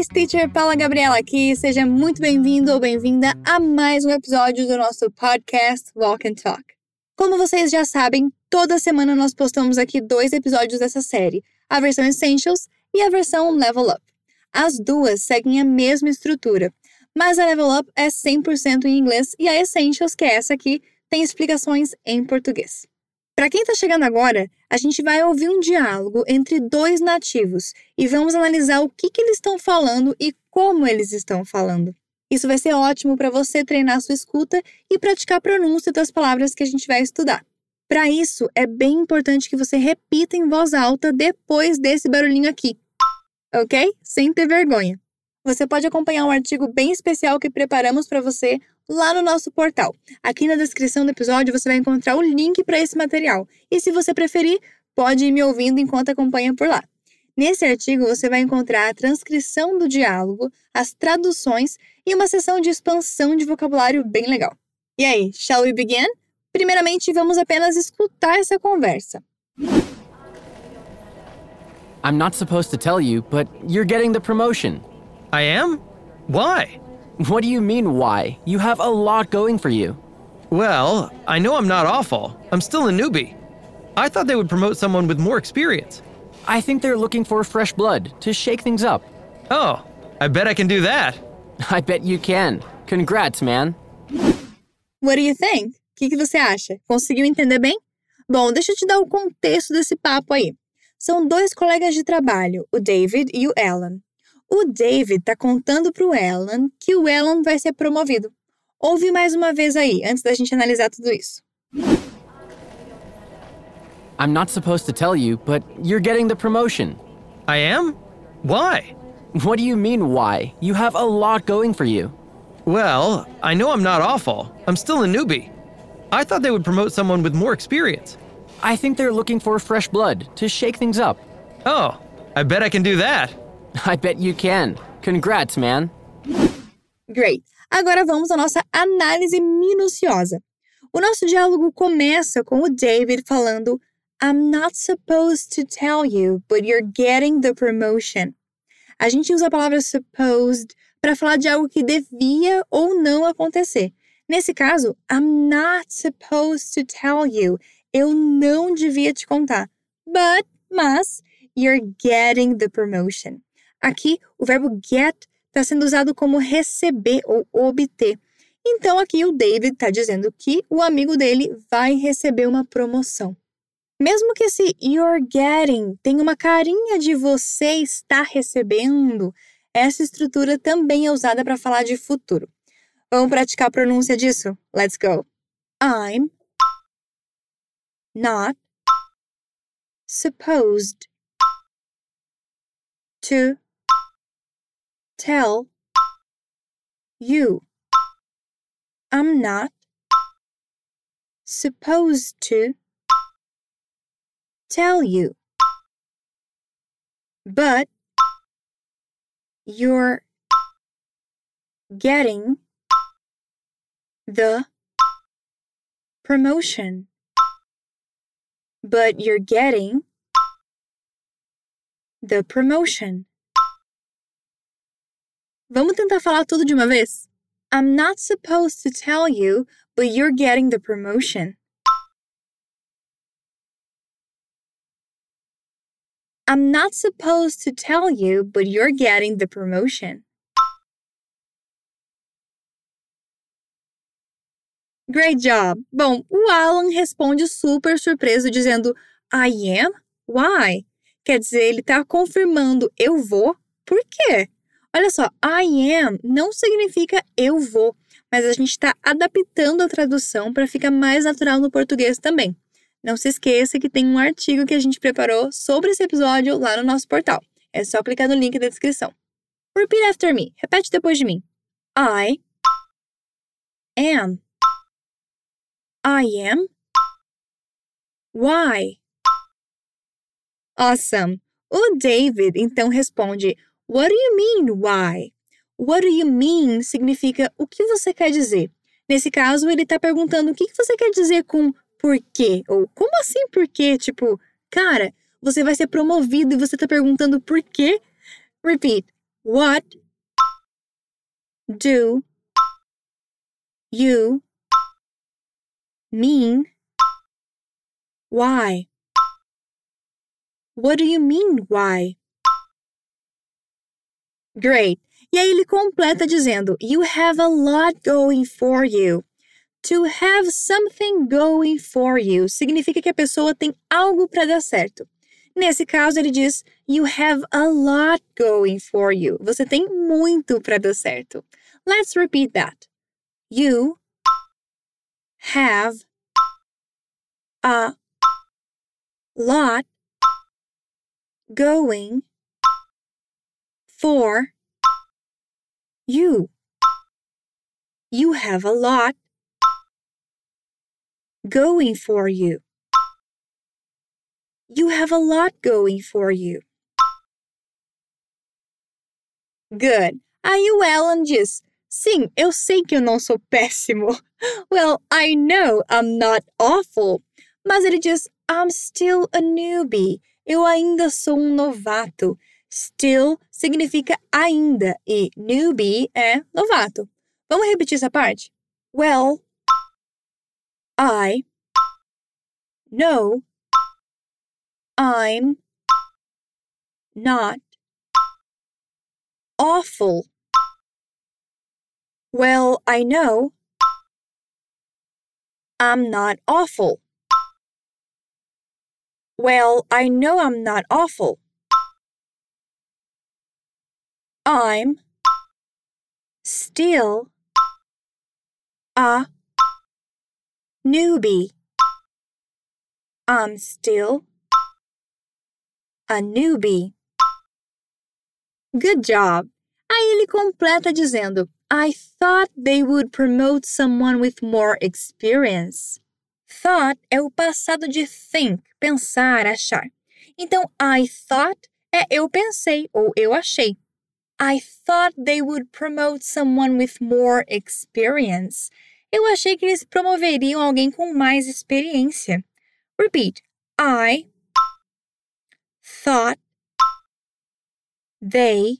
Nice Teacher Paula Gabriela aqui. Seja muito bem-vindo ou bem-vinda a mais um episódio do nosso podcast Walk and Talk. Como vocês já sabem, toda semana nós postamos aqui dois episódios dessa série, a versão Essentials e a versão Level Up. As duas seguem a mesma estrutura, mas a Level Up é 100% em inglês e a Essentials, que é essa aqui, tem explicações em português. Para quem está chegando agora, a gente vai ouvir um diálogo entre dois nativos e vamos analisar o que, que eles estão falando e como eles estão falando. Isso vai ser ótimo para você treinar sua escuta e praticar a pronúncia das palavras que a gente vai estudar. Para isso, é bem importante que você repita em voz alta depois desse barulhinho aqui, ok? Sem ter vergonha. Você pode acompanhar um artigo bem especial que preparamos para você lá no nosso portal. Aqui na descrição do episódio você vai encontrar o link para esse material. E se você preferir, pode ir me ouvindo enquanto acompanha por lá. Nesse artigo você vai encontrar a transcrição do diálogo, as traduções e uma sessão de expansão de vocabulário bem legal. E aí, shall we begin? Primeiramente, vamos apenas escutar essa conversa. I'm not supposed to tell you, but you're getting the promotion. I am? Why? What do you mean, why? You have a lot going for you. Well, I know I'm not awful. I'm still a newbie. I thought they would promote someone with more experience. I think they're looking for fresh blood to shake things up. Oh, I bet I can do that. I bet you can. Congrats, man. What do you think? O que, que você acha? Conseguiu entender bem? Bom, deixa eu te dar o contexto desse papo aí. São dois colegas de trabalho, o David e o Alan. O David tá contando pro Alan que o Alan vai ser promovido. Ouve mais uma vez aí, antes da gente analisar tudo isso. I'm not supposed to tell you, but you're getting the promotion. I am? Why? What do you mean, why? You have a lot going for you. Well, I know I'm not awful. I'm still a newbie. I thought they would promote someone with more experience. I think they're looking for fresh blood to shake things up. Oh, I bet I can do that. I bet you can. Congrats, man. Great. Agora vamos à nossa análise minuciosa. O nosso diálogo começa com o David falando: I'm not supposed to tell you, but you're getting the promotion. A gente usa a palavra supposed para falar de algo que devia ou não acontecer. Nesse caso, I'm not supposed to tell you. Eu não devia te contar. But, mas, you're getting the promotion. Aqui, o verbo get está sendo usado como receber ou obter. Então, aqui o David está dizendo que o amigo dele vai receber uma promoção. Mesmo que esse you're getting tenha uma carinha de você está recebendo, essa estrutura também é usada para falar de futuro. Vamos praticar a pronúncia disso? Let's go. I'm not supposed to tell you. I'm not supposed to tell you. But you're getting the promotion. But you're getting the promotion. Vamos tentar falar tudo de uma vez? I'm not supposed to tell you, but you're getting the promotion. I'm not supposed to tell you, but you're getting the promotion. Great job! Bom, o Alan responde super surpreso, dizendo I am? Why? Quer dizer, ele está confirmando eu vou. Por quê? Olha só, I am não significa eu vou, mas a gente está adaptando a tradução para ficar mais natural no português também. Não se esqueça que tem um artigo que a gente preparou sobre esse episódio lá no nosso portal. É só clicar no link da descrição. Repeat after me. Repete depois de mim. I am. I am. Why? Awesome. O David então responde What do you mean, why? What do you mean significa o que você quer dizer. Nesse caso, ele está perguntando o que você quer dizer com por quê? Ou como assim por quê? Tipo, cara, você vai ser promovido e você está perguntando por quê? Repeat. What do you mean? Why? What do you mean, why? Great. E aí ele completa dizendo: You have a lot going for you. To have something going for you significa que a pessoa tem algo para dar certo. Nesse caso, ele diz: You have a lot going for you. Você tem muito para dar certo. Let's repeat that. You have a lot going for you. You have a lot going for you. You have a lot going for you. Good. Aí o Alan diz: Sim, eu sei que eu não sou péssimo. Well, I know I'm not awful. Mas ele diz: I'm still a newbie. Eu ainda sou um novato. Still significa ainda e newbie é novato. Vamos repetir essa parte? Well, I know I'm not awful. Well, I know I'm not awful. Well, I know I'm not awful. I'm still a newbie. I'm still a newbie. Good job! Aí ele completa dizendo: I thought they would promote someone with more experience. Thought é o passado de think, pensar, achar. Então, I thought é eu pensei ou eu achei. I thought they would promote someone with more experience. Eu achei que eles promoveriam alguém com mais experiência. Repeat. I thought they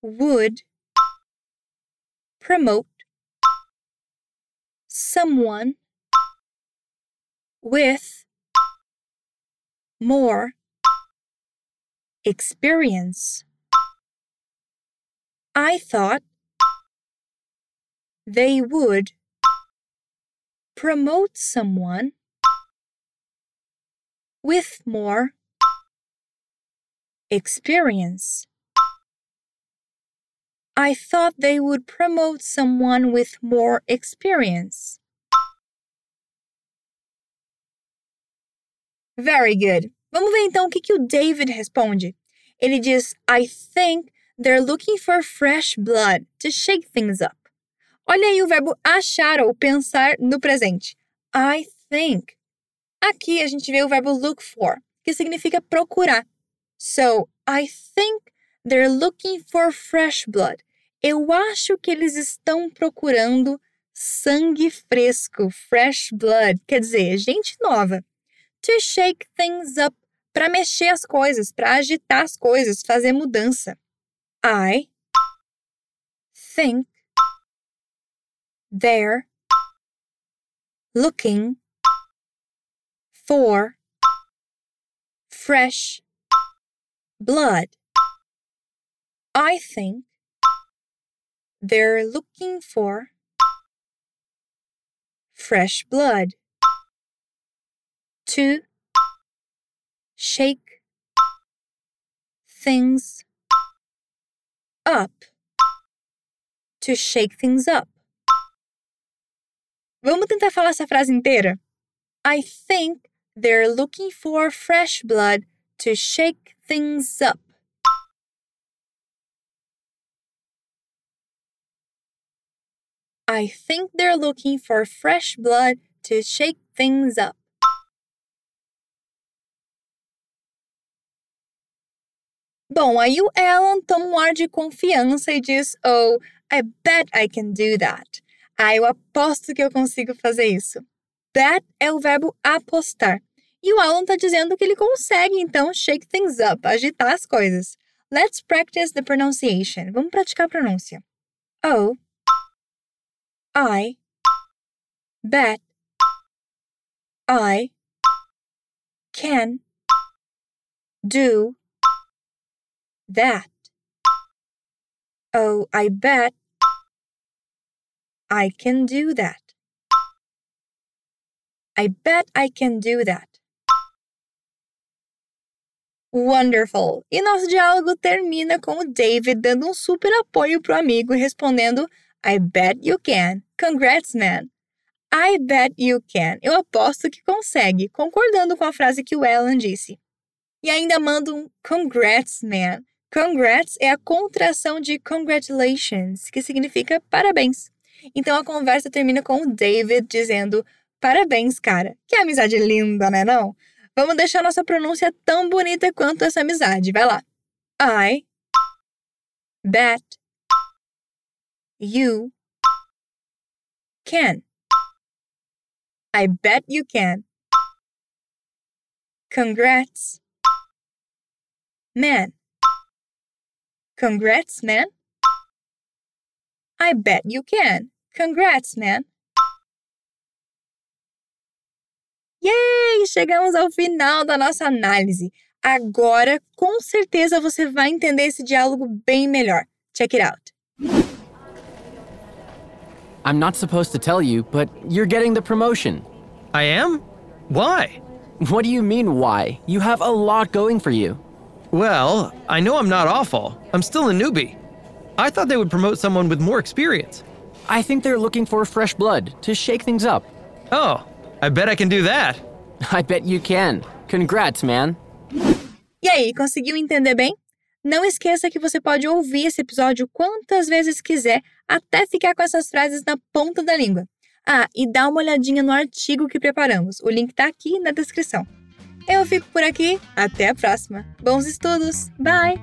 would promote someone with more experience. I thought they would promote someone with more experience. I thought they would promote someone with more experience. Very good. Vamos ver então o que, que o David responde. Ele diz: I think they're looking for fresh blood to shake things up. Olha aí o verbo achar ou pensar no presente. I think. Aqui a gente vê o verbo look for, que significa procurar. So, I think they're looking for fresh blood. Eu acho que eles estão procurando sangue fresco, fresh blood, quer dizer, gente nova. To shake things up, para mexer as coisas, para agitar as coisas, fazer mudança. I think they're looking for fresh blood. I think they're looking for fresh blood to shake things up. To shake things up. Vamos tentar falar essa frase inteira? I think they're looking for fresh blood to shake things up. I think they're looking for fresh blood to shake things up. Bom, aí o Alan toma um ar de confiança e diz: Oh, I bet I can do that. Ah, eu aposto que eu consigo fazer isso. Bet é o verbo apostar. E o Alan está dizendo que ele consegue, então, shake things up, agitar as coisas. Let's practice the pronunciation. Vamos praticar a pronúncia. Oh, I, bet, I, can, do, that. Oh, I bet I can do that. I bet I can do that. Wonderful! E nosso diálogo termina com o David dando um super apoio pro amigo e respondendo I bet you can. Congrats, man. I bet you can. Eu aposto que consegue, concordando com a frase que o Alan disse. E ainda manda um congrats, man. Congrats é a contração de congratulations, que significa parabéns. Então a conversa termina com o David dizendo parabéns, cara. Que amizade linda, né não? Vamos deixar nossa pronúncia tão bonita quanto essa amizade. Vai lá. I bet you can. I bet you can. Congrats. Man. Congrats, man. I bet you can. Congrats, man. Yay! Chegamos ao final da nossa análise. Agora, com certeza, você vai entender esse diálogo bem melhor. Check it out. I'm not supposed to tell you, but you're getting the promotion. I am? Why? What do you mean, why? You have a lot going for you. Well, I know I'm not awful. I'm still a newbie. I thought they would promote someone with more experience. I think they're looking for fresh blood to shake things up. Oh, I bet I can do that. I bet you can. Congrats, man. E aí, conseguiu entender bem? Não esqueça que você pode ouvir esse episódio quantas vezes quiser até ficar com essas frases na ponta da língua. Ah, e dá uma olhadinha no artigo que preparamos. O link tá aqui na descrição. Eu fico por aqui. Até a próxima. Bons estudos. Bye!